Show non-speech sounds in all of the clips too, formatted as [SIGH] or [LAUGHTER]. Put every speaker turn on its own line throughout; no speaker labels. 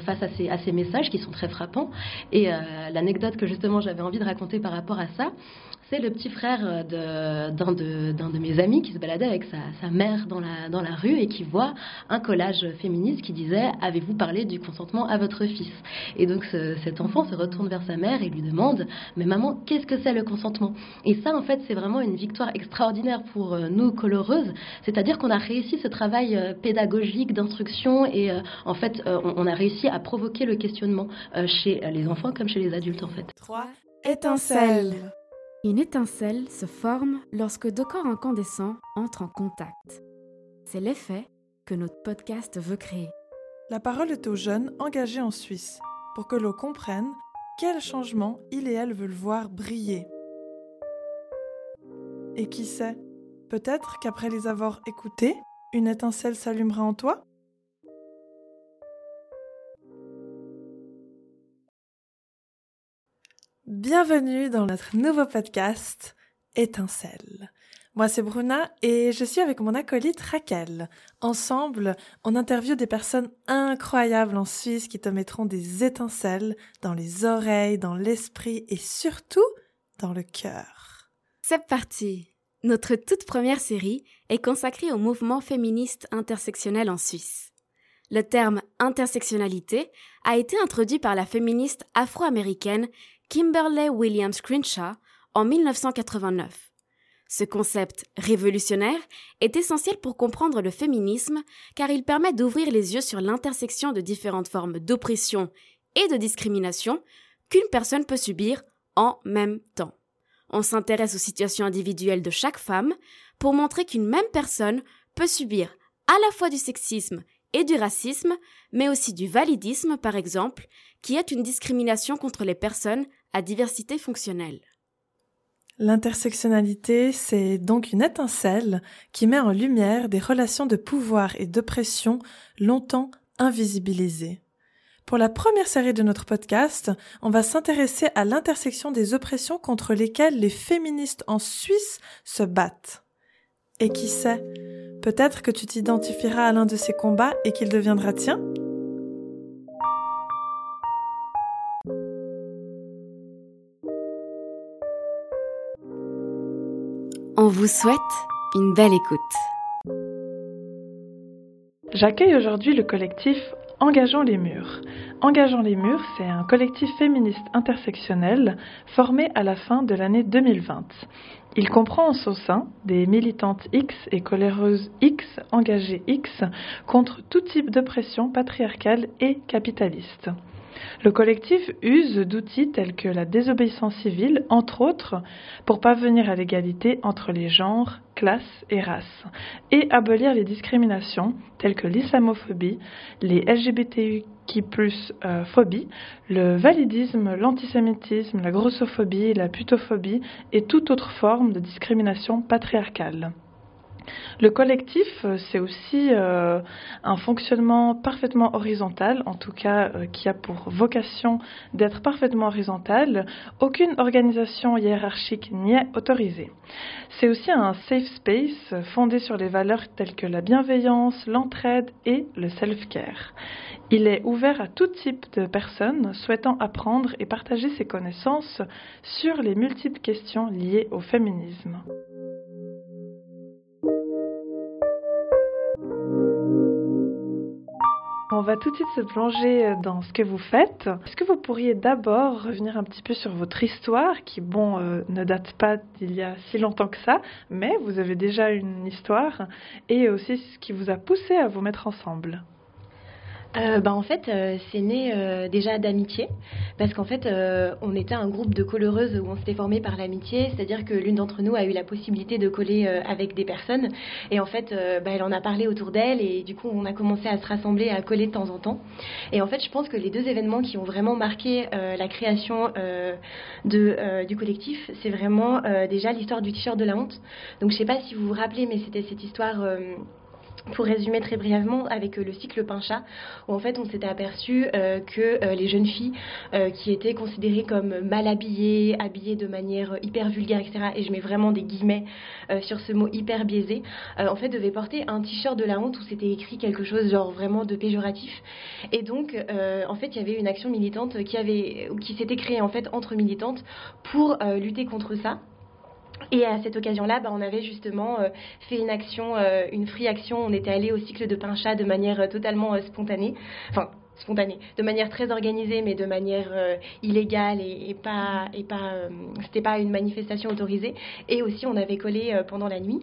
face à ces, messages qui sont très frappants. Et l'anecdote que justement j'avais envie de raconter par rapport à ça, c'est le petit frère d'un de, mes amis qui se baladait avec sa, mère dans la, rue et qui voit un collage féministe qui disait Avez-vous parlé du consentement à votre fils? Et donc cet enfant se retourne vers sa mère et lui demande Mais maman, qu'est-ce que c'est le consentement? Et ça, en fait, c'est vraiment une victoire extraordinaire pour euh, nous, coloreuses. C'est-à-dire qu'on a réussi ce travail euh, pédagogique d'instruction et euh, en fait, on a réussi à provoquer le questionnement chez les enfants comme chez les adultes, en fait.
3. Étincelle.
Une étincelle se forme lorsque deux corps incandescents entrent en contact. C'est l'effet que notre podcast veut créer.
La parole est aux jeunes engagés en Suisse pour que l'on comprenne quel changement il et elle veulent voir briller. Et qui sait, peut-être qu'après les avoir écoutés, une étincelle s'allumera en toi? Bienvenue dans notre nouveau podcast Étincelle. Moi c'est Bruna et je suis avec mon acolyte Raquel. Ensemble, on interviewe des personnes incroyables en Suisse qui te mettront des étincelles dans les oreilles, dans l'esprit et surtout dans le cœur.
C'est parti. Notre toute première série est consacrée au mouvement féministe intersectionnel en Suisse. Le terme intersectionnalité a été introduit par la féministe afro-américaine Kimberley Williams Crenshaw en 1989. Ce concept révolutionnaire est essentiel pour comprendre le féminisme car il permet d'ouvrir les yeux sur l'intersection de différentes formes d'oppression et de discrimination qu'une personne peut subir en même temps. On s'intéresse aux situations individuelles de chaque femme pour montrer qu'une même personne peut subir à la fois du sexisme et du racisme, mais aussi du validisme par exemple, qui est une discrimination contre les personnes à diversité fonctionnelle.
L'intersectionnalité, c'est donc une étincelle qui met en lumière des relations de pouvoir et d'oppression longtemps invisibilisées. Pour la première série de notre podcast, on va s'intéresser à l'intersection des oppressions contre lesquelles les féministes en Suisse se battent. Et qui sait, peut-être que tu t'identifieras à l'un de ces combats et qu'il deviendra tien
On vous souhaite une belle écoute.
J'accueille aujourd'hui le collectif Engageons les murs. Engageons les murs, c'est un collectif féministe intersectionnel formé à la fin de l'année 2020. Il comprend en son sein des militantes X et coléreuses X engagées X contre tout type d'oppression patriarcale et capitaliste. Le collectif use d'outils tels que la désobéissance civile, entre autres, pour parvenir à l'égalité entre les genres, classes et races, et abolir les discriminations telles que l'islamophobie, les LGBTQ euh, phobie, le validisme, l'antisémitisme, la grossophobie, la putophobie et toute autre forme de discrimination patriarcale. Le collectif, euh, c'est aussi euh, un fonctionnement parfaitement horizontal, en tout cas euh, qui a pour vocation d'être parfaitement horizontal. Aucune organisation hiérarchique n'y est autorisée. C'est aussi un safe space fondé sur les valeurs telles que la bienveillance, l'entraide et le self-care. Il est ouvert à tout type de personnes souhaitant apprendre et partager ses connaissances sur les multiples questions liées au féminisme. On va tout de suite se plonger euh, dans ce que vous faites. Est-ce que vous pourriez d'abord revenir un petit peu sur votre histoire, qui, bon, euh, ne date pas d'il y a si longtemps que ça, mais vous avez déjà une histoire, et aussi ce qui vous a poussé à vous mettre ensemble?
Euh, bah, en fait, euh, c'est né euh, déjà d'amitié, parce qu'en fait, on était un groupe de coloreuses où on s'était formé par l'amitié, c'est-à-dire que l'une d'entre nous a eu la possibilité de coller avec des personnes, et en fait, bah, elle en a parlé autour d'elle, et du coup, on a commencé à se rassembler, à coller de temps en temps. Et en fait, je pense que les deux événements qui ont vraiment marqué la création de, du collectif, c'est vraiment déjà l'histoire du t-shirt de la honte. Donc, je sais pas si vous vous rappelez, mais c'était cette histoire
pour résumer très brièvement, avec euh, le cycle Pincha, où en fait on s'était aperçu euh, que euh, les jeunes filles qui étaient considérées comme mal habillées, habillées de manière hyper vulgaire, etc., et je mets vraiment des guillemets sur ce mot hyper biaisé, en fait devaient porter un t-shirt de la honte où c'était écrit quelque chose genre vraiment de péjoratif. Et donc, en fait, il y avait une action militante qui, qui s'était créée en fait entre militantes pour lutter contre ça. Et à cette occasion-là, bah, on avait justement euh, fait une action, euh, une free action. On était allé au cycle de Pincha de manière euh, totalement spontanée. Enfin, spontanée, de manière très organisée, mais de manière illégale et, pas, et pas, c'était pas une manifestation autorisée. Et aussi, on avait collé pendant la nuit.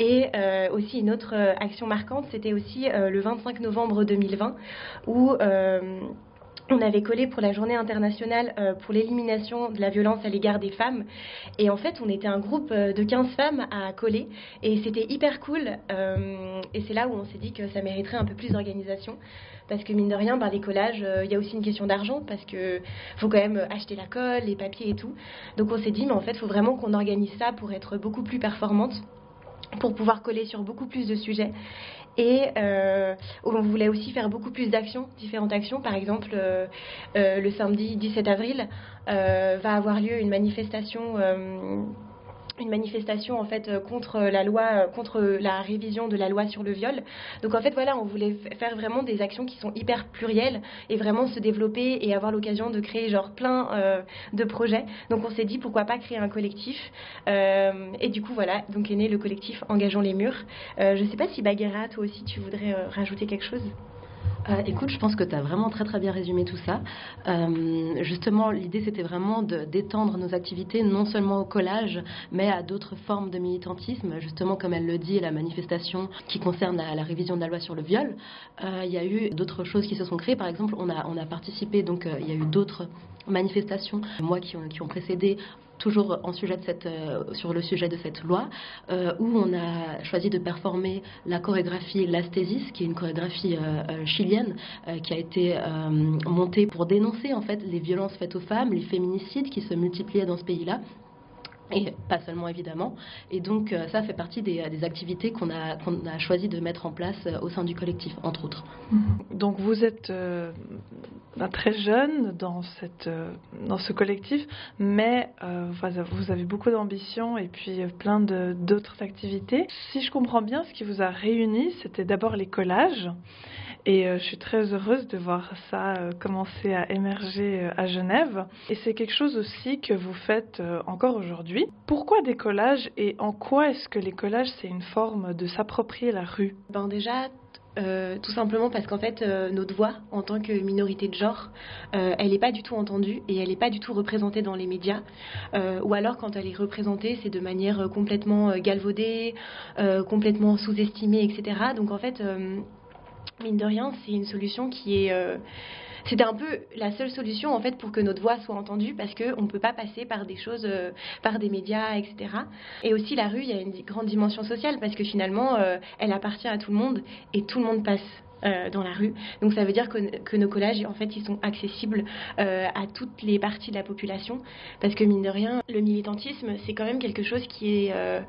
Et aussi une autre action marquante, c'était aussi le 25 novembre 2020 où on avait collé pour la journée internationale euh, pour l'élimination de la violence à l'égard des femmes. Et en fait, on était un groupe euh, de 15 femmes à coller. Et c'était hyper cool. Euh, et c'est là où on s'est dit que ça mériterait un peu plus d'organisation. Parce que mine de rien, ben, les collages, il y a aussi une question d'argent. Parce qu'il faut quand même acheter la colle, les papiers et tout. Donc on s'est dit, mais en fait, il faut vraiment qu'on organise ça pour être beaucoup plus performante pour pouvoir coller sur beaucoup plus de sujets. Et euh, on voulait aussi faire beaucoup plus d'actions, différentes actions. Par exemple, euh, euh, le samedi 17 avril va avoir lieu une manifestation une manifestation en fait euh, contre la loi, euh, contre la révision de la loi sur le viol. Donc en fait voilà, on voulait faire vraiment des actions qui sont hyper plurielles et vraiment se développer et avoir l'occasion de créer genre plein euh, de projets. Donc on s'est dit pourquoi pas créer un collectif. et du coup voilà, donc est né le collectif Engageons les murs. je sais pas si Baguera, toi aussi tu voudrais rajouter quelque chose?
Euh, écoute, je pense que tu as vraiment très très bien résumé tout ça. Euh, justement, l'idée c'était vraiment d'étendre nos activités non seulement au collage, mais à d'autres formes de militantisme. Justement, comme elle le dit, la manifestation qui concerne la, révision de la loi sur le viol. Euh, il y a eu d'autres choses qui se sont créées. Par exemple, on a, on a participé, donc il y a eu d'autres manifestations, moi qui ont, qui ont précédé toujours euh, sur le sujet de cette loi, euh, où on a choisi de performer la chorégraphie L'Asthésis, qui est une chorégraphie euh, chilienne qui a été montée pour dénoncer en fait les violences faites aux femmes, les féminicides qui se multipliaient dans ce pays-là et pas seulement évidemment. Et donc euh, ça fait partie des, activités qu'on a, qu'on a choisi de mettre en place euh, au sein du collectif, entre autres.
Mhm. Donc vous êtes euh, très jeune dans, cette, dans ce collectif, mais vous avez beaucoup d'ambition et puis plein d'autres activités. Si je comprends bien, ce qui vous a réuni, c'était d'abord les collages. Et je suis très heureuse de voir ça commencer à émerger à Genève. Et c'est quelque chose aussi que vous faites encore aujourd'hui pourquoi des collages et en quoi est-ce que les collages, c'est une forme de s'approprier la rue?
Ben Déjà, euh, tout simplement parce qu'en fait, euh, notre voix, en tant que minorité de genre, euh, elle n'est pas du tout entendue et elle n'est pas du tout représentée dans les médias. ou alors, quand elle est représentée, c'est de manière complètement galvaudée, complètement sous-estimée, etc. Donc, en fait, mine de rien, c'est une solution qui est c'était un peu la seule solution en fait pour que notre voix soit entendue parce qu'on ne peut pas passer par des choses, euh, par des médias, etc. Et aussi la rue, il y a une grande dimension sociale parce que finalement, euh, elle appartient à tout le monde et tout le monde passe. Euh, dans la rue. Donc ça veut dire que, que, nos collages, en fait, ils sont accessibles à toutes les parties de la population. Parce que mine de rien, le militantisme, c'est quand même quelque chose qui est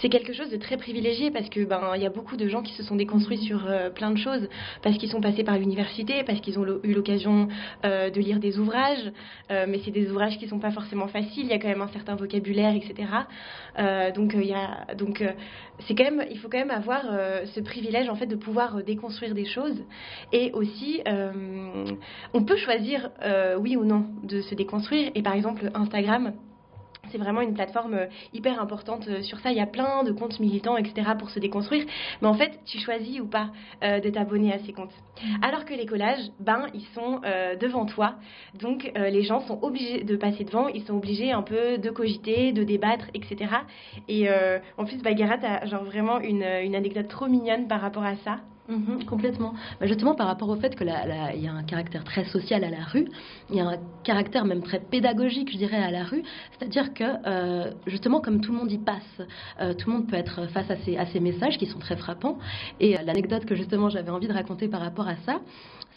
c'est quelque chose de très privilégié parce que ben il y a beaucoup de gens qui se sont déconstruits sur euh, plein de choses parce qu'ils sont passés par l'université, parce qu'ils ont eu l'occasion euh, de lire des ouvrages, euh, mais c'est des ouvrages qui sont pas forcément faciles. Il y a quand même un certain vocabulaire, etc. donc il y a donc c'est quand même il faut quand même avoir ce privilège en fait de pouvoir déconstruire des choses et aussi on peut choisir oui ou non de se déconstruire et par exemple Instagram c'est vraiment une plateforme euh, hyper importante euh, sur ça. Il y a plein de comptes militants, etc. pour se déconstruire. Mais en fait, tu choisis ou pas euh, de t'abonner à ces comptes. Alors que les collages, ben, ils sont devant toi. Donc, les gens sont obligés de passer devant. Ils sont obligés un peu de cogiter, de débattre, etc. Et en plus, Baguera, a genre vraiment une, une anecdote trop mignonne par rapport à ça.
Mhm, complètement. Bah, justement, par rapport au fait qu'il y a un caractère très social à la rue, il y a un caractère même très pédagogique, je dirais, à la rue. C'est-à-dire que, euh, justement, comme tout le monde y passe, euh, tout le monde peut être face à ces, à ces messages qui sont très frappants. Et euh, l'anecdote que, justement, j'avais envie de raconter par rapport à ça,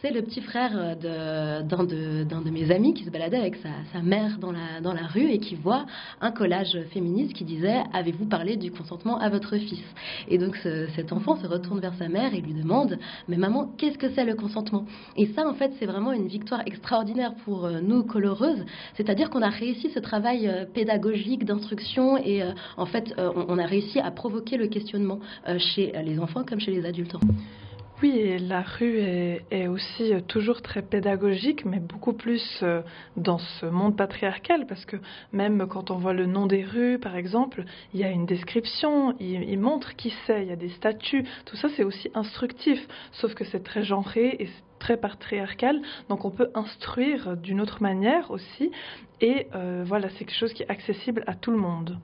c'est le petit frère d'un de, mes amis qui se baladait avec sa, mère dans la, rue et qui voit un collage féministe qui disait Avez-vous parlé du consentement à votre fils? Et donc cet enfant se retourne vers sa mère et lui demande Mais maman, qu'est-ce que c'est le consentement? Et ça, en fait, c'est vraiment une victoire extraordinaire pour euh, nous, coloreuses. C'est-à-dire qu'on a réussi ce travail euh, pédagogique d'instruction et euh, en fait, on a réussi à provoquer le questionnement chez les enfants comme chez les adultes.
Oui, la rue est, aussi euh, toujours très pédagogique, mais beaucoup plus euh, dans ce monde patriarcal, parce que même quand on voit le nom des rues, par exemple, il y a une description, il, montre qui c'est, il y a des statuts, tout ça c'est aussi instructif, sauf que c'est très genré et très patriarcal, donc on peut instruire d'une autre manière aussi, et euh, voilà, c'est quelque chose qui est accessible à tout le monde.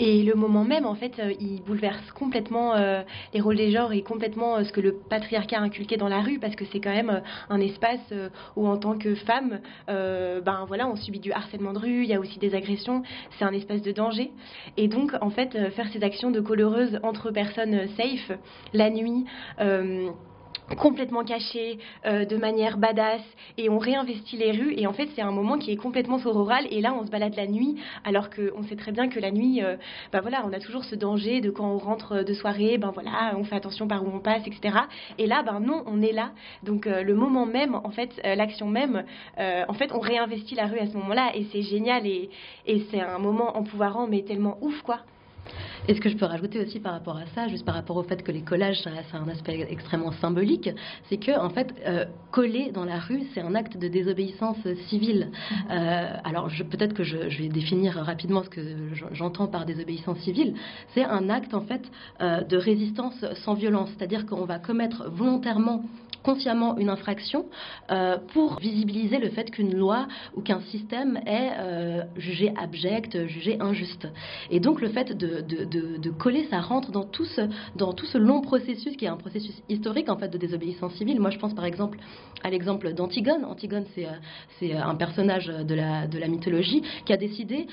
Et le moment même, en fait, euh, il bouleverse complètement euh, les rôles des genres et complètement euh, ce que le patriarcat a inculqué dans la rue, parce que c'est quand même un espace où, en tant que femme, ben voilà, on subit du harcèlement de rue, il y a aussi des agressions, c'est un espace de danger. Et donc, en fait, faire ces actions de coleureuse entre personnes safe, la nuit, complètement caché, euh, de manière badass, et on réinvestit les rues. Et en fait, c'est un moment qui est complètement sororal. Et là, on se balade la nuit, alors qu'on sait très bien que la nuit, ben voilà, on a toujours ce danger de quand on rentre de soirée, ben voilà, on fait attention par où on passe, etc. Et là, ben non, on est là. Donc euh, le moment même, en fait, l'action même, en fait, on réinvestit la rue à ce moment-là, et c'est génial. Et, et c'est un moment empouvoirant, mais tellement ouf, quoi.
Et ce que je peux rajouter aussi par rapport à ça, juste par rapport au fait que les collages, ça, a un aspect extrêmement symbolique, c'est que en fait, euh, coller dans la rue, c'est un acte de désobéissance civile. Euh, alors peut-être que je, vais définir rapidement ce que j'entends par désobéissance civile. C'est un acte en fait euh, de résistance sans violence, c'est-à-dire qu'on va commettre volontairement consciemment une infraction euh, pour visibiliser le fait qu'une loi ou qu'un système est euh, jugé abject, jugé injuste. Et donc le fait de, coller, ça rentre dans tout, ce, dans tout ce long processus qui est un processus historique en fait de désobéissance civile. Moi je pense par exemple à l'exemple d'Antigone. Antigone, c'est, euh, un personnage de la, de la mythologie qui a décidé,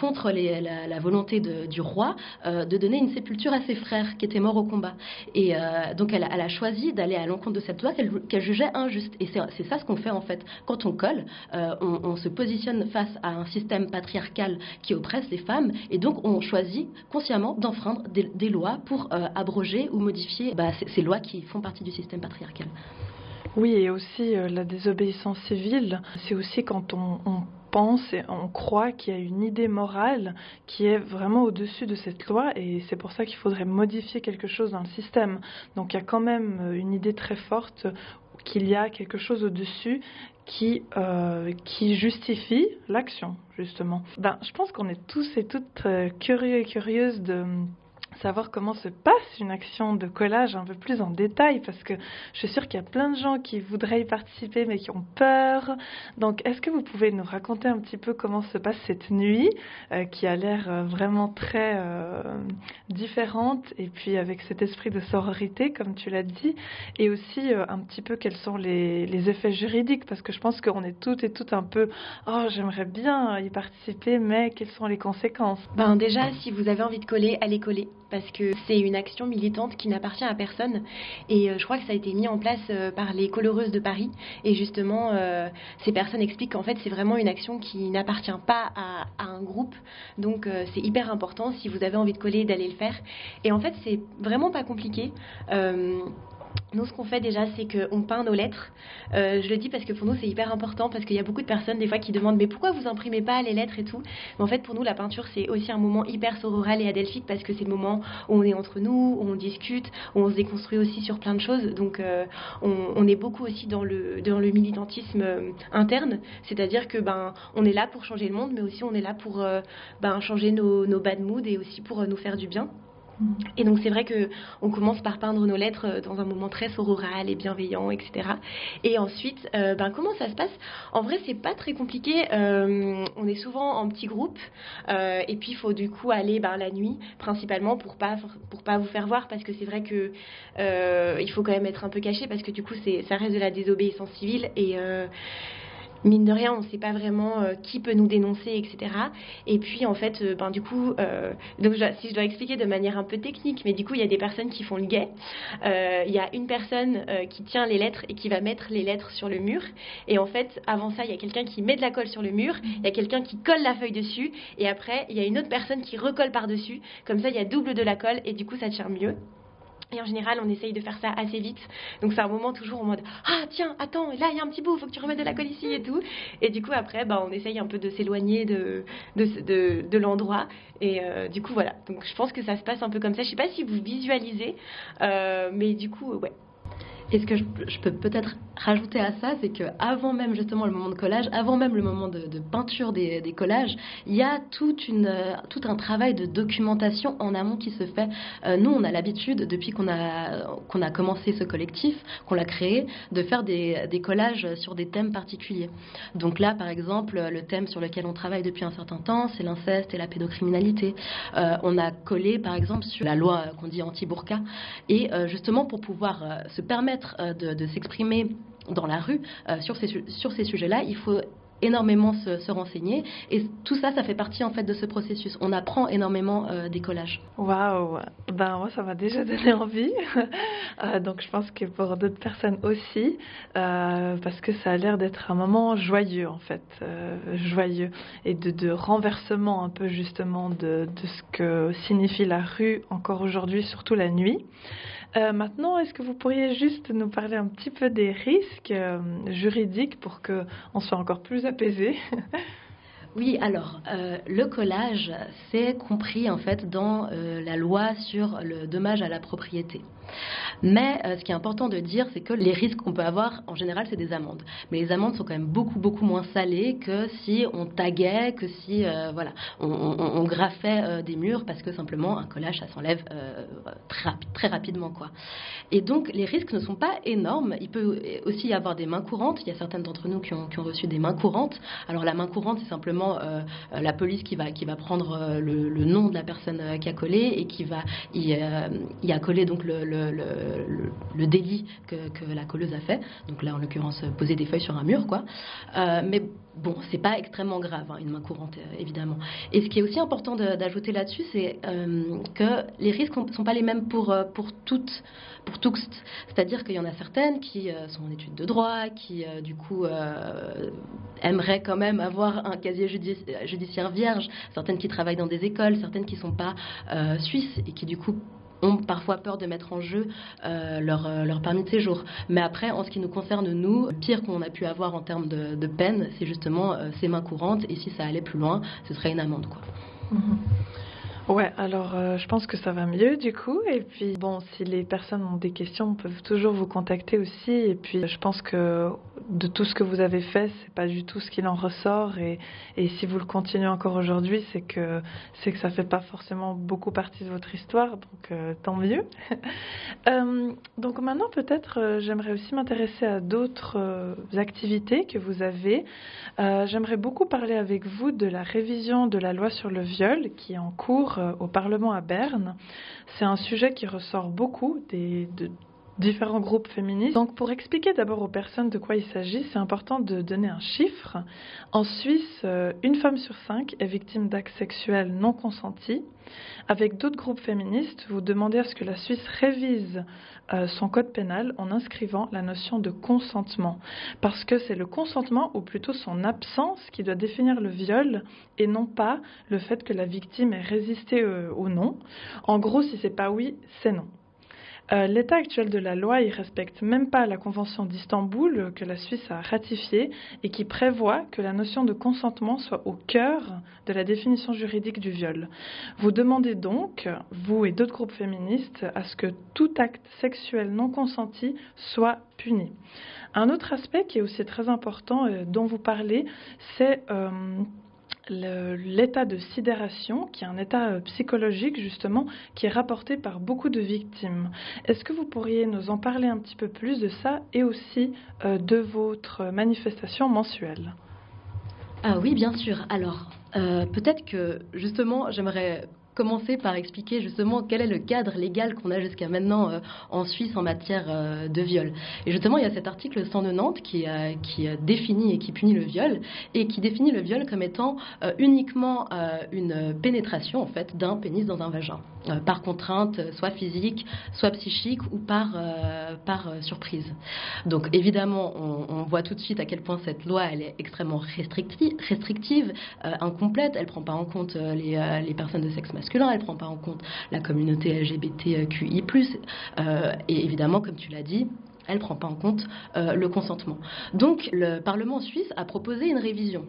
contre la, volonté du roi, de donner une sépulture à ses frères qui étaient morts au combat. Et donc elle a choisi d'aller à l'encontre de cette qu'elle jugeait injuste. Et c'est ça ce qu'on fait en fait. Quand on colle, euh, on, se positionne face à un système patriarcal qui oppresse les femmes, et donc on choisit consciemment d'enfreindre des, lois pour euh, abroger ou modifier bah, ces, lois qui font partie du système patriarcal.
Oui, et aussi euh, la désobéissance civile, c'est aussi quand on, pense et on croit qu'il y a une idée morale qui est vraiment au-dessus de cette loi et c'est pour ça qu'il faudrait modifier quelque chose dans le système. Donc il y a quand même euh, une idée très forte qu'il y a quelque chose au-dessus qui, euh, qui justifie l'action, justement. Ben, je pense qu'on est tous et toutes curieux et curieuses de savoir comment se passe une action de collage un peu plus en détail parce que je suis sûre qu'il y a plein de gens qui voudraient y participer mais qui ont peur. Donc est-ce que vous pouvez nous raconter un petit peu comment se passe cette nuit euh, qui a l'air euh, vraiment très euh, différente et puis avec cet esprit de sororité comme tu l'as dit et aussi un petit peu quels sont les, les, effets juridiques? Parce que je pense qu'on est toutes et toutes un peu oh j'aimerais bien y participer mais quelles sont les conséquences
Ben déjà si vous avez envie de coller allez coller parce que c'est une action militante qui n'appartient à personne. Et euh, je crois que ça a été mis en place euh, par les coloreuses de Paris. Et justement, euh, ces personnes expliquent qu'en fait, c'est vraiment une action qui n'appartient pas à, à, un groupe. Donc, c'est hyper important si vous avez envie de coller, d'aller le faire. Et en fait, c'est vraiment pas compliqué. Nous, ce qu'on fait déjà, c'est qu'on peint nos lettres. Euh, je le dis parce que pour nous, c'est hyper important, parce qu'il y a beaucoup de personnes, des fois, qui demandent Mais pourquoi vous imprimez pas les lettres et tout? Mais en fait, pour nous, la peinture, c'est aussi un moment hyper sororal et adelphique, parce que c'est le moment où on est entre nous, où on discute, où on se déconstruit aussi sur plein de choses. Donc, euh, on, est beaucoup aussi dans le, militantisme euh, interne, c'est-à-dire que ben, on est là pour changer le monde, mais aussi on est là pour ben, changer nos, nos bad moods et aussi pour nous faire du bien. Et donc c'est vrai que on commence par peindre nos lettres euh, dans un moment très sororal et bienveillant, etc. Et ensuite, euh, ben comment ça se passe? En vrai, c'est pas très compliqué. Euh, on est souvent en petits groupes, et puis il faut du coup aller ben, la nuit, principalement pour pas pour pas vous faire voir, parce que c'est vrai que il faut quand même être un peu caché, parce que du coup c'est ça reste de la désobéissance civile et mine de rien, on ne sait pas vraiment euh, qui peut nous dénoncer, etc. Et puis, en fait, euh, ben, du coup, euh, donc, si je dois expliquer de manière un peu technique, mais du coup, il y a des personnes qui font le guet. Il y a une personne qui tient les lettres et qui va mettre les lettres sur le mur. Et en fait, avant ça, il y a quelqu'un qui met de la colle sur le mur, il y a quelqu'un qui colle la feuille dessus, et après, il y a une autre personne qui recolle par-dessus. Comme ça, il y a double de la colle, et du coup, ça tient mieux. Et en général, on essaye de faire ça assez vite. Donc c'est un moment toujours en mode Ah, tiens, attends, là, il y a un petit bout, faut que tu remettes de la colle ici et tout. Et du coup, après, bah, on essaye un peu de s'éloigner de, de, de, l'endroit. Et euh, du coup, voilà. Donc je pense que ça se passe un peu comme ça. Je sais pas si vous visualisez, euh, mais du coup, ouais,
et ce que je, peux peut-être rajouter à ça, c'est qu'avant même justement le moment de collage, avant même le moment de, peinture des, collages, il y a une, tout un travail de documentation en amont qui se fait. Euh, nous, on a l'habitude, depuis qu'on a, commencé ce collectif, qu'on l'a créé, de faire des, collages sur des thèmes particuliers. Donc là, par exemple, le thème sur lequel on travaille depuis un certain temps, c'est l'inceste et la pédocriminalité. Euh, on a collé, par exemple, sur la loi qu'on dit anti-burqa. Et euh, justement, pour pouvoir se permettre euh, de, s'exprimer dans la rue euh, sur ces, sur ces sujets-là, il faut énormément se, renseigner. Et tout ça ça fait partie en fait de ce processus. On apprend énormément euh, des collages.
Waouh. Ben moi ça m'a déjà donné envie. [LAUGHS] Donc je pense que pour d'autres personnes aussi parce que ça a l'air d'être un moment joyeux en fait joyeux. Et de, renversement un peu justement de ce que signifie la rue encore aujourd'hui surtout la nuit euh, maintenant, est-ce que vous pourriez juste nous parler un petit peu des risques euh, juridiques pour qu'on soit encore plus apaisé? [LAUGHS]
Oui, alors euh, le collage, c'est compris en fait dans la loi sur le dommage à la propriété. Mais euh, ce qui est important de dire, c'est que les risques qu'on peut avoir, en général, c'est des amendes. Mais les amendes sont quand même beaucoup, beaucoup moins salées que si on taguait, que si euh, voilà, on, graffait euh, des murs, parce que simplement, un collage, ça s'enlève très, très rapidement. Quoi. Et donc, les risques ne sont pas énormes. Il peut aussi y avoir des mains courantes. Il y a certaines d'entre nous qui ont, qui ont, reçu des mains courantes. Alors, la main courante, c'est simplement la police qui va, prendre le, nom de la personne qui a collé et qui va y, y accoler donc le délit que, la colleuse a fait. Donc là, en l'occurrence, poser des feuilles sur un mur, quoi. Euh, mais bon, c'est pas extrêmement grave, hein, une main courante, euh, évidemment. Et ce qui est aussi important d'ajouter là-dessus, c'est euh, que les risques ne sont pas les mêmes pour, pour toutes, pour tous. C'est-à-dire qu'il y en a certaines qui sont en études de droit, qui, du coup, aimeraient quand même avoir un casier judiciaire vierge, certaines qui travaillent dans des écoles, certaines qui ne sont pas suisses et qui, du coup, ont parfois peur de mettre en jeu euh, leur, euh, leur, permis de séjour. Mais après, en ce qui nous concerne, nous, le pire qu'on a pu avoir en termes de, peine, c'est justement euh, ces mains courantes. Et si ça allait plus loin, ce serait une amende. Quoi.
Mhm. Ouais, alors euh, je pense que ça va mieux du coup. Et puis bon, si les personnes ont des questions, peuvent toujours vous contacter aussi. Et puis je pense que de tout ce que vous avez fait, c'est pas du tout ce qu'il en ressort. Et, et si vous le continuez encore aujourd'hui, c'est que c'est que ça fait pas forcément beaucoup partie de votre histoire. Donc euh, tant mieux. [LAUGHS] euh, donc maintenant peut-être euh, j'aimerais aussi m'intéresser à d'autres activités que vous avez. j'aimerais beaucoup parler avec vous de la révision de la loi sur le viol qui est en cours au Parlement à Berne. C'est un sujet qui ressort beaucoup des, de différents groupes féministes. Donc pour expliquer d'abord aux personnes de quoi il s'agit, c'est important de donner un chiffre. En Suisse, euh, une femme sur cinq est victime d'actes sexuels non consentis. Avec d'autres groupes féministes, vous demandez à ce que la Suisse révise euh, son code pénal en inscrivant la notion de consentement. Parce que c'est le consentement, ou plutôt son absence, qui doit définir le viol et non pas le fait que la victime ait résisté euh, ou non. En gros, si c'est pas oui, c'est non. Euh, l'état actuel de la loi, il respecte même pas la Convention d'Istanbul que la Suisse a ratifiée et qui prévoit que la notion de consentement soit au cœur de la définition juridique du viol. Vous demandez donc, vous et d'autres groupes féministes, à ce que tout acte sexuel non consenti soit puni. Un autre aspect qui est aussi très important, euh, dont vous parlez, c'est euh, l'état de sidération, qui est un état euh, psychologique justement, qui est rapporté par beaucoup de victimes. Est-ce que vous pourriez nous en parler un petit peu plus de ça et aussi euh, de votre manifestation mensuelle?
Ah oui, bien sûr. Alors, euh, peut-être que justement, j'aimerais commencer par expliquer justement quel est le cadre légal qu'on a jusqu'à maintenant euh, en Suisse en matière euh, de viol? Et justement, il y a cet article 190 qui, qui définit et qui punit le viol et qui définit le viol comme étant euh, uniquement une pénétration en fait d'un pénis dans un vagin par contrainte, soit physique, soit psychique ou par, par surprise. Donc évidemment, on, voit tout de suite à quel point cette loi est extrêmement restrictive, incomplète. Elle prend pas en compte les, personnes de sexe masculin elle ne prend pas en compte la communauté LGBTQI+, euh, et évidemment, comme tu l'as dit, elle ne prend pas en compte euh, le consentement. Donc le Parlement suisse a proposé une révision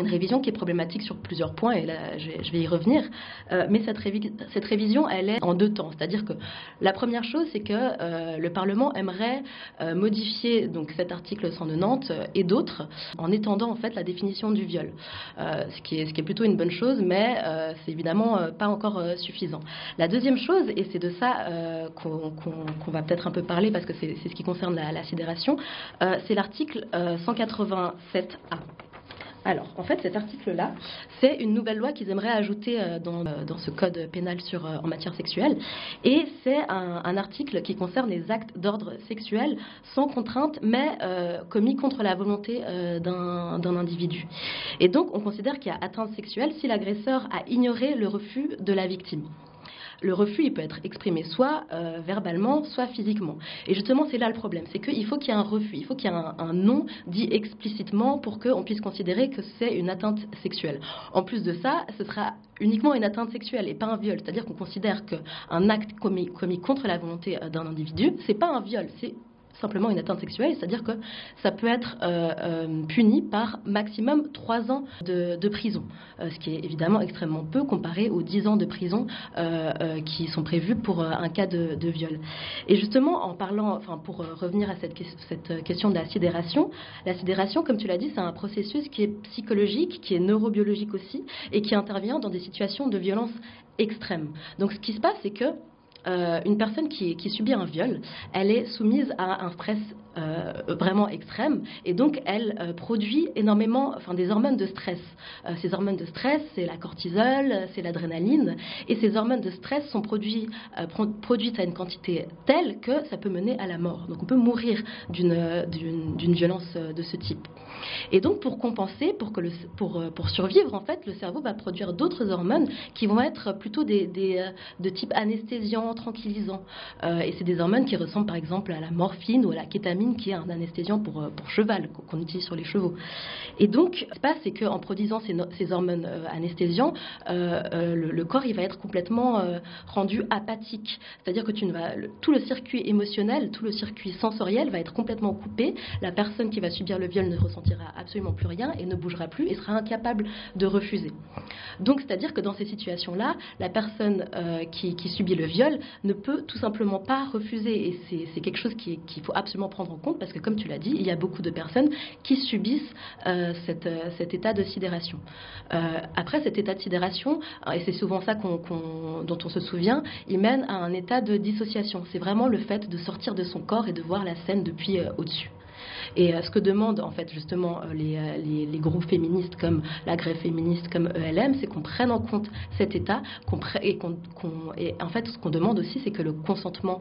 une révision qui est problématique sur plusieurs points, et là je vais, y revenir. Euh, mais cette, révision, elle est en deux temps. C'est-à-dire que la première chose, c'est que euh, le Parlement aimerait euh, modifier donc cet article 190 et d'autres en étendant en fait la définition du viol, ce qui, est, ce, qui est, plutôt une bonne chose, mais c'est évidemment pas encore suffisant. La deuxième chose, et c'est de ça qu'on va peut-être un peu parler parce que c'est ce qui concerne la, la sidération, c'est l'article 187A. Alors, en fait, cet article-là, c'est une nouvelle loi qu'ils aimeraient ajouter euh, euh, dans, ce code pénal sur, euh, en matière sexuelle. Et c'est un, article qui concerne les actes d'ordre sexuel sans contrainte, mais commis contre la volonté d'un individu. Et donc, on considère qu'il y a atteinte sexuelle si l'agresseur a ignoré le refus de la victime le refus, il peut être exprimé soit euh, verbalement, soit physiquement. Et justement, c'est là le problème, c'est qu'il faut qu'il y ait un refus, il faut qu'il y ait un, non dit explicitement pour qu'on puisse considérer que c'est une atteinte sexuelle. En plus de ça, ce sera uniquement une atteinte sexuelle et pas un viol. C'est-à-dire qu'on considère qu'un acte commis, commis contre la volonté euh, d'un individu, c'est pas un viol, c'est simplement une atteinte sexuelle, c'est-à-dire que ça peut être euh, euh, puni par maximum 3 ans de, prison, euh, ce qui est évidemment extrêmement peu comparé aux 10 ans de prison qui sont prévus pour un cas de, viol. Et justement, en parlant, enfin, pour revenir à cette, cette question de la sidération, la sidération, comme tu l'as dit, c'est un processus qui est psychologique, qui est neurobiologique aussi, et qui intervient dans des situations de violence extrême. Donc ce qui se passe, c'est que euh, une personne qui, subit un viol, elle est soumise à un stress euh, vraiment extrême et donc elle euh, produit énormément, enfin des hormones de stress. ces hormones de stress, c'est la cortisol, c'est l'adrénaline et ces hormones de stress sont produites à une quantité telle que ça peut mener à la mort. Donc on peut mourir d'une violence de ce type. Et donc pour compenser, pour, que le, pour, pour survivre en fait, le cerveau va produire d'autres hormones qui vont être plutôt des, de type anesthésiant tranquillisant euh, et c'est des hormones qui ressemblent par exemple à la morphine ou à la kétamine, qui est un anesthésiant pour, euh, pour cheval, qu'on utilise sur les chevaux. Et donc, ce qui se passe, c'est qu'en produisant ces, hormones euh, anesthésiants, le, corps il va être complètement rendu apathique. C'est-à-dire que tout le circuit émotionnel, tout le circuit sensoriel va être complètement coupé. La personne qui va subir le viol ne ressentira absolument plus rien et ne bougera plus et sera incapable de refuser. Donc, c'est-à-dire que dans ces situations-là, la personne qui subit le viol ne peut tout simplement pas refuser. Et c'est quelque chose qu'il faut absolument prendre en compte parce que, comme tu l'as dit, il y a beaucoup de personnes qui subissent euh, euh, cet état de sidération. Euh, après, cet état de sidération, et c'est souvent ça dont on se souvient, il mène à un état de dissociation. C'est vraiment le fait de sortir de son corps et de voir la scène depuis au-dessus. Et euh, ce que demandent en fait justement euh, euh, les, groupes féministes comme la grève féministe, comme ELM, c'est qu'on prenne en compte cet état et, qu'on, en fait ce qu'on demande aussi c'est que le consentement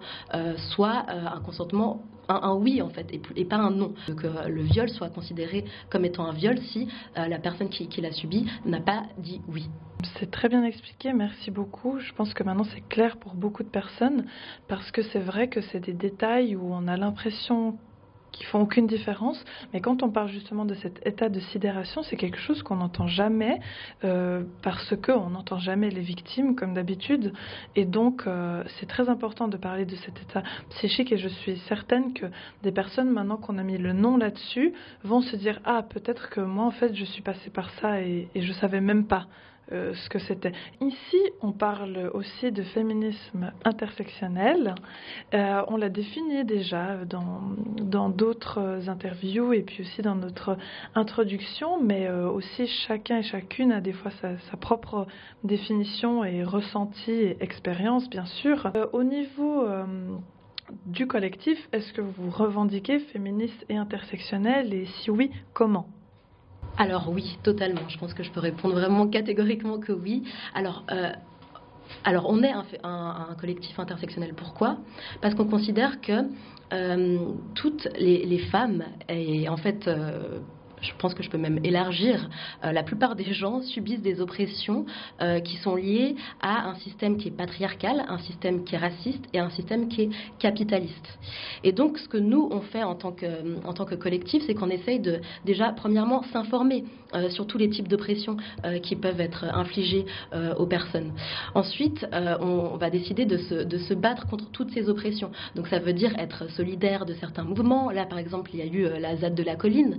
soit un consentement un, oui en fait et, pas un non. Que le viol soit considéré comme étant un viol si la personne qui, qui l'a subi n'a pas dit oui.
C'est très bien expliqué, merci beaucoup. Je pense que maintenant c'est clair pour beaucoup de personnes parce que c'est vrai que c'est des détails où on a l'impression qui font aucune différence. Mais quand on parle justement de cet état de sidération, c'est quelque chose qu'on n'entend jamais euh, parce qu'on n'entend jamais les victimes comme d'habitude. Et donc, euh, c'est très important de parler de cet état psychique. Et je suis certaine que des personnes, maintenant qu'on a mis le nom là-dessus, vont se dire ah peut-être que moi en fait je suis passée par ça et, et je savais même pas. Euh, ce que c'était. Ici, on parle aussi de féminisme intersectionnel. Euh, on l'a défini déjà dans d'autres interviews et puis aussi dans notre introduction, mais euh, aussi chacun et chacune a des fois sa, sa propre définition et ressenti et expérience, bien sûr. au niveau du collectif, est-ce que vous revendiquez féministe et intersectionnel? Et si oui, comment?
Alors oui, totalement. Je pense que je peux répondre vraiment catégoriquement que oui. Alors, euh, on est un, collectif intersectionnel. Pourquoi? Parce qu'on considère que toutes les, femmes, et en fait, je pense que je peux même élargir, euh, la plupart des gens subissent des oppressions euh, qui sont liées à un système qui est patriarcal, un système qui est raciste et un système qui est capitaliste. Et donc, ce que nous, on fait en tant que, en tant que collectif, c'est qu'on essaye de, déjà, premièrement, s'informer euh, sur tous les types d'oppressions qui peuvent être infligées aux personnes. Ensuite, on, va décider de se, de se, battre contre toutes ces oppressions. Donc, ça veut dire être solidaire de certains mouvements. Là, par exemple, il y a eu la ZAD de la colline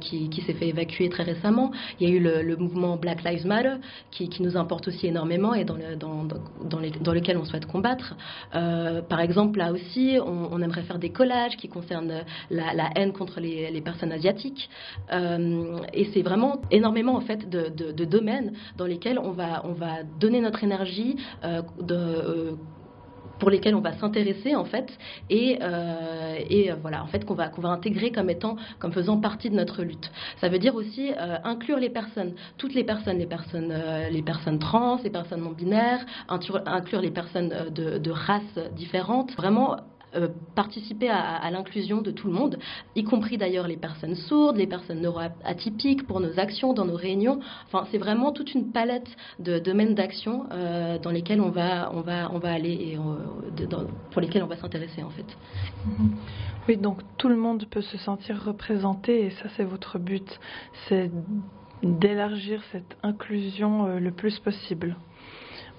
qui qui, s'est fait évacuer très récemment. Il y a eu le, mouvement Black Lives Matter qui, nous importe aussi énormément et dans, le, dans, dans, lequel on souhaite combattre. Euh, par exemple, là aussi, on, aimerait faire des collages qui concernent la, haine contre les, personnes asiatiques. Euh, et c'est vraiment énormément en fait de, domaines dans lesquels on va, on va donner notre énergie euh, de pour lesquels on va s'intéresser en fait et, euh, et euh, voilà en fait qu'on va qu'on va intégrer comme étant comme faisant partie de notre lutte. Ça veut dire aussi euh, inclure les personnes, toutes les personnes, les personnes les personnes trans, les personnes non binaires, inclure les personnes de, de races différentes, vraiment euh, participer à, l'inclusion de tout le monde, y compris d'ailleurs les personnes sourdes, les personnes neuroatypiques pour nos actions, dans nos réunions. Enfin, c'est vraiment toute une palette de domaines d'action euh, dans lesquels on va, aller et euh, pour lesquels on va s'intéresser en fait.
Mm-hmm. Oui, donc tout le monde peut se sentir représenté et ça c'est votre but, c'est d'élargir cette inclusion le plus possible.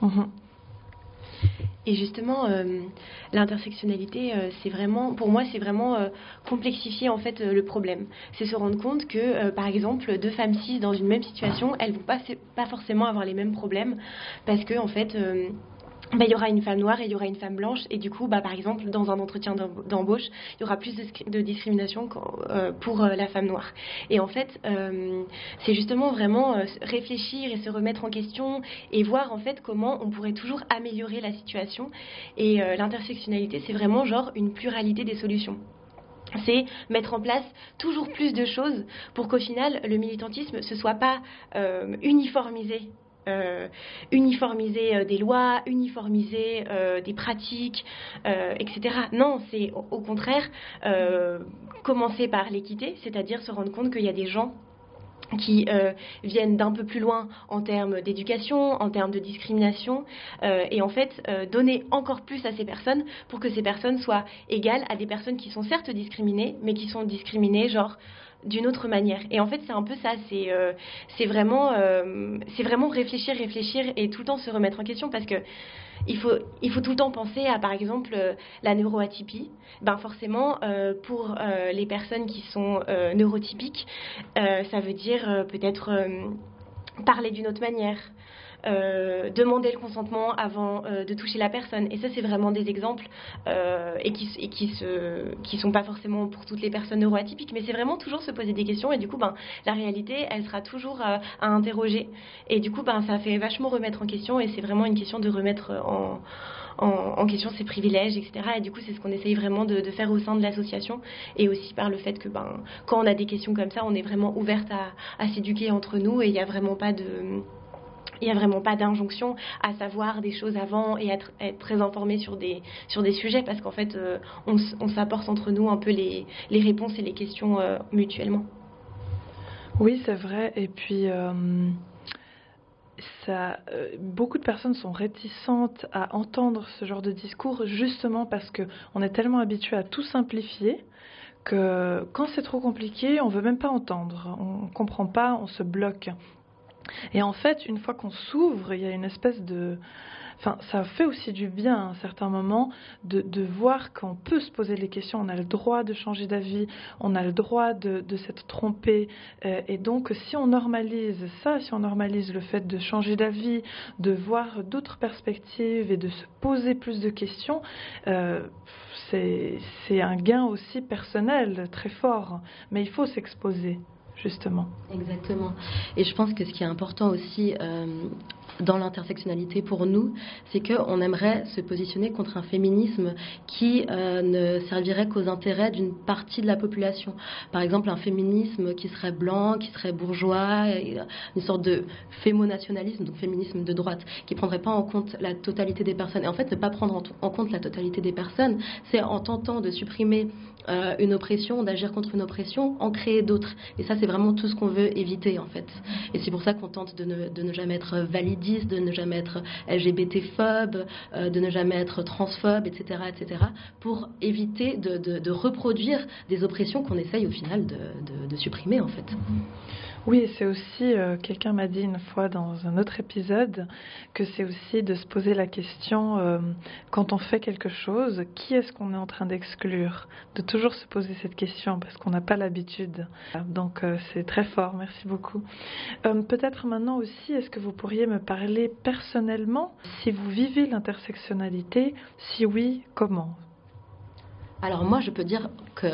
Mm-hmm. Et justement, euh, l'intersectionnalité, euh, c'est vraiment, pour moi, c'est vraiment euh, complexifier en fait le problème. C'est se rendre compte que, par exemple, deux femmes cis dans une même situation, elles vont pas, pas forcément avoir les mêmes problèmes parce que en fait bah, il y aura une femme noire et il y aura une femme blanche. Et du coup, bah, par exemple, dans un entretien d'embauche, il y aura plus de, discrimination euh, pour euh, la femme noire. Et en fait, euh, c'est justement vraiment réfléchir et se remettre en question et voir en fait comment on pourrait toujours améliorer la situation. Et l'intersectionnalité, c'est vraiment genre une pluralité des solutions c'est mettre en place toujours plus de choses pour qu'au final le militantisme ne soit pas uniformisé euh, uniformiser euh, des lois, uniformiser euh, des pratiques, etc. Non, c'est au, contraire commencer par l'équité, c'est-à-dire se rendre compte qu'il y a des gens qui viennent d'un peu plus loin en termes d'éducation, en termes de discrimination, et en fait donner encore plus à ces personnes pour que ces personnes soient égales à des personnes qui sont certes discriminées, mais qui sont discriminées genre d'une autre manière. Et en fait, c'est un peu ça. C'est euh, vraiment, euh, vraiment réfléchir, réfléchir et tout le temps se remettre en question parce que il faut, il faut tout le temps penser à, par exemple, euh, la neuroatypie. Ben forcément, pour les personnes qui sont neurotypiques, ça veut dire peut-être parler d'une autre manière. Euh, demander le consentement avant euh, de toucher la personne. Et ça, c'est vraiment des exemples euh, et qui et qui, sont pas forcément pour toutes les personnes neuroatypiques, mais c'est vraiment toujours se poser des questions. Et du coup, ben, la réalité, elle sera toujours à interroger. Et du coup, ben, ça fait vachement remettre en question. Et c'est vraiment une question de remettre en en, question ses privilèges, etc. Et du coup, c'est ce qu'on essaye vraiment de, faire au sein de l'association et aussi par le fait que ben, quand on a des questions comme ça, on est vraiment ouverte à, à s'éduquer entre nous et il n'y a vraiment pas de il n'y a vraiment pas d'injonction à savoir des choses avant et être, être très informé sur des, sur des sujets parce qu'en fait, euh, on, s'apporte entre nous un peu les, les réponses et les questions euh, mutuellement.
Oui, c'est vrai. Et puis, euh, ça, beaucoup de personnes sont réticentes à entendre ce genre de discours justement parce qu'on est tellement habitué à tout simplifier que quand c'est trop compliqué, on veut même pas entendre. On ne comprend pas, on se bloque. Et en fait, une fois qu'on s'ouvre, il y a une espèce de... Enfin, ça fait aussi du bien à un certain moment de, voir qu'on peut se poser les questions, on a le droit de changer d'avis, on a le droit de, de s'être trompé. Euh, et donc, si on normalise ça, si on normalise le fait de changer d'avis, de voir d'autres perspectives et de se poser plus de questions, euh, c'est un gain aussi personnel très fort. Mais il faut s'exposer. Justement.
Exactement. Et je pense que ce qui est important aussi euh, dans l'intersectionnalité pour nous, c'est qu'on aimerait se positionner contre un féminisme qui euh, ne servirait qu'aux intérêts d'une partie de la population. Par exemple, un féminisme qui serait blanc, qui serait bourgeois, une sorte de fémonationalisme, donc féminisme de droite, qui prendrait pas en compte la totalité des personnes. Et en fait, ne pas prendre en compte la totalité des personnes, c'est en tentant de supprimer euh, une oppression, d'agir contre une oppression, en créer d'autres. Et ça, c'est vraiment tout ce qu'on veut éviter, en fait. Et c'est pour ça qu'on tente de ne, de ne, jamais être de ne jamais être LGBT-phobe, euh, de ne jamais être transphobe, etc., etc., pour éviter de reproduire des oppressions qu'on essaye au final de, supprimer, en fait.
Oui, c'est aussi, euh, quelqu'un m'a dit une fois dans un autre épisode, que c'est aussi de se poser la question, euh, quand on fait quelque chose, qui est-ce qu'on est en train d'exclure? De toujours se poser cette question, parce qu'on n'a pas l'habitude. Donc euh, c'est très fort, merci beaucoup. Peut-être maintenant aussi, est-ce que vous pourriez me parler personnellement, si vous vivez l'intersectionnalité, si oui, comment?
Alors moi, je peux dire que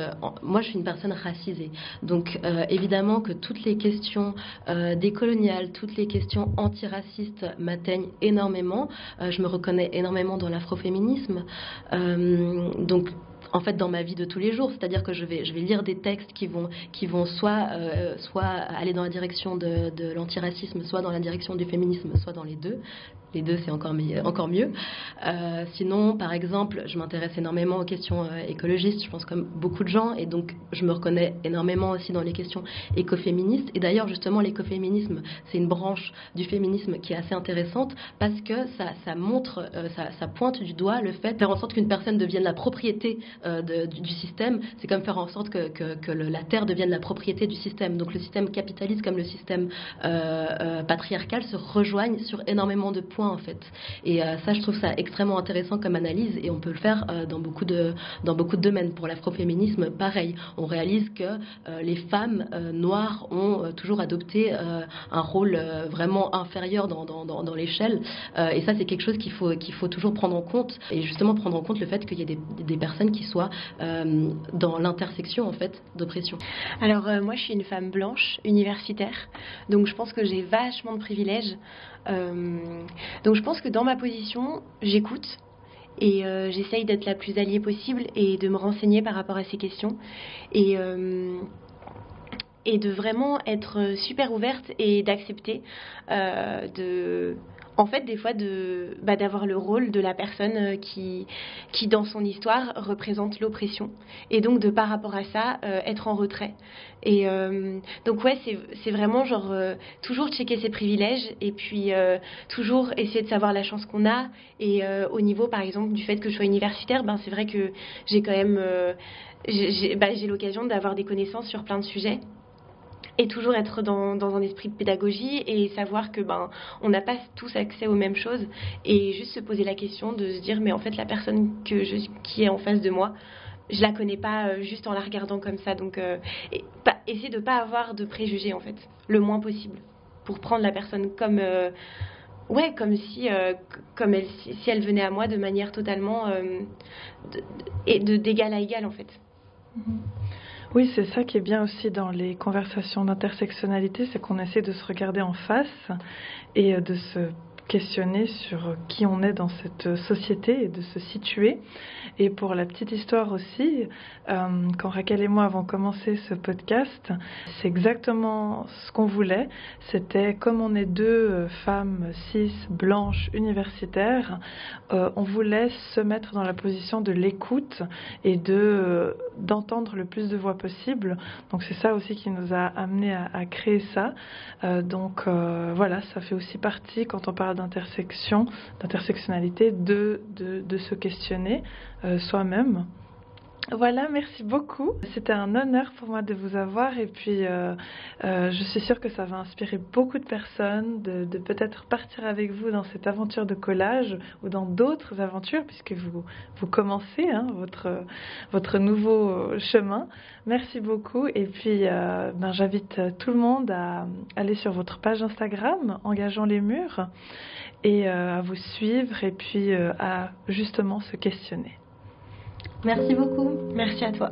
moi, je suis une personne racisée. Donc euh, évidemment que toutes les questions euh, décoloniales, toutes les questions antiracistes m'atteignent énormément. Euh, je me reconnais énormément dans l'afroféminisme. donc en fait dans ma vie de tous les jours, c'est-à-dire que je vais, je vais lire des textes qui vont, soit, aller dans la direction de l'antiracisme, soit dans la direction du féminisme, soit dans les deux les deux, c'est encore, encore mieux. Euh, sinon, par exemple, je m'intéresse énormément aux questions euh, écologistes, je pense comme beaucoup de gens, et donc je me reconnais énormément aussi dans les questions écoféministes. Et d'ailleurs, justement, l'écoféminisme, c'est une branche du féminisme qui est assez intéressante parce que ça, ça montre, euh, ça, pointe du doigt le fait de faire en sorte qu'une personne devienne la propriété du, système. C'est comme faire en sorte que, que, la terre devienne la propriété du système. Donc le système capitaliste comme le système patriarcal se rejoignent sur énormément de points en fait. Et euh, ça, je trouve ça extrêmement intéressant comme analyse et on peut le faire euh, dans, beaucoup de, dans beaucoup de domaines. Pour l'afroféminisme, pareil. On réalise que euh, les femmes noires ont toujours adopté un rôle vraiment inférieur dans, dans, dans, l'échelle. et ça, c'est quelque chose qu'il faut, qu'il faut toujours prendre en compte et justement prendre en compte le fait qu'il y ait des, des, personnes qui soient dans l'intersection en fait d'oppression.
Alors moi, je suis une femme blanche universitaire, donc je pense que j'ai vachement de privilèges. Euh, donc je pense que dans ma position, j'écoute et euh, j'essaye d'être la plus alliée possible et de me renseigner par rapport à ces questions et euh, et de vraiment être super ouverte et d'accepter de en fait, des fois, bah, d'avoir le rôle de la personne euh, qui, dans son histoire, représente l'oppression. Et donc, de par rapport à ça, euh, être en retrait. Et euh, donc, ouais, c'est, vraiment genre toujours checker ses privilèges et puis toujours essayer de savoir la chance qu'on a. Et au niveau, par exemple, du fait que je sois universitaire, ben, c'est vrai que j'ai quand même. bah, l'occasion d'avoir des connaissances sur plein de sujets et toujours être dans, dans, un esprit de pédagogie et savoir que ben on n'a pas tous accès aux mêmes choses et juste se poser la question de se dire mais en fait la personne que qui est en face de moi je la connais pas euh, juste en la regardant comme ça donc euh, essayer de pas avoir de préjugés en fait le moins possible pour prendre la personne comme euh, ouais comme si comme elle si, elle venait à moi de manière totalement et de d'égal à égal en fait
mm-hmm. Oui, c'est ça qui est bien aussi dans les conversations d'intersectionnalité, c'est qu'on essaie de se regarder en face et euh, de se questionner sur qui on est dans cette société et de se situer. Et pour la petite histoire aussi, euh, quand Raquel et moi avons commencé ce podcast, c'est exactement ce qu'on voulait. C'était comme on est deux euh, femmes cis, blanches, universitaires, euh, on voulait se mettre dans la position de l'écoute et de d'entendre le plus de voix possible. Donc c'est ça aussi qui nous a amené à, à créer ça. donc voilà, ça fait aussi partie quand on parle d'intersection, d'intersectionnalité, de, de, se questionner euh, soi-même. Voilà, merci beaucoup. C'était un honneur pour moi de vous avoir et puis euh, euh, je suis sûre que ça va inspirer beaucoup de personnes de, peut-être partir avec vous dans cette aventure de collage ou dans d'autres aventures puisque vous, vous commencez hein, votre, nouveau chemin. Merci beaucoup et puis euh, ben, j'invite tout le monde à aller sur votre page Instagram, Engageant les murs et euh, à vous suivre et puis euh, à justement se questionner.
Merci beaucoup.
Merci à toi.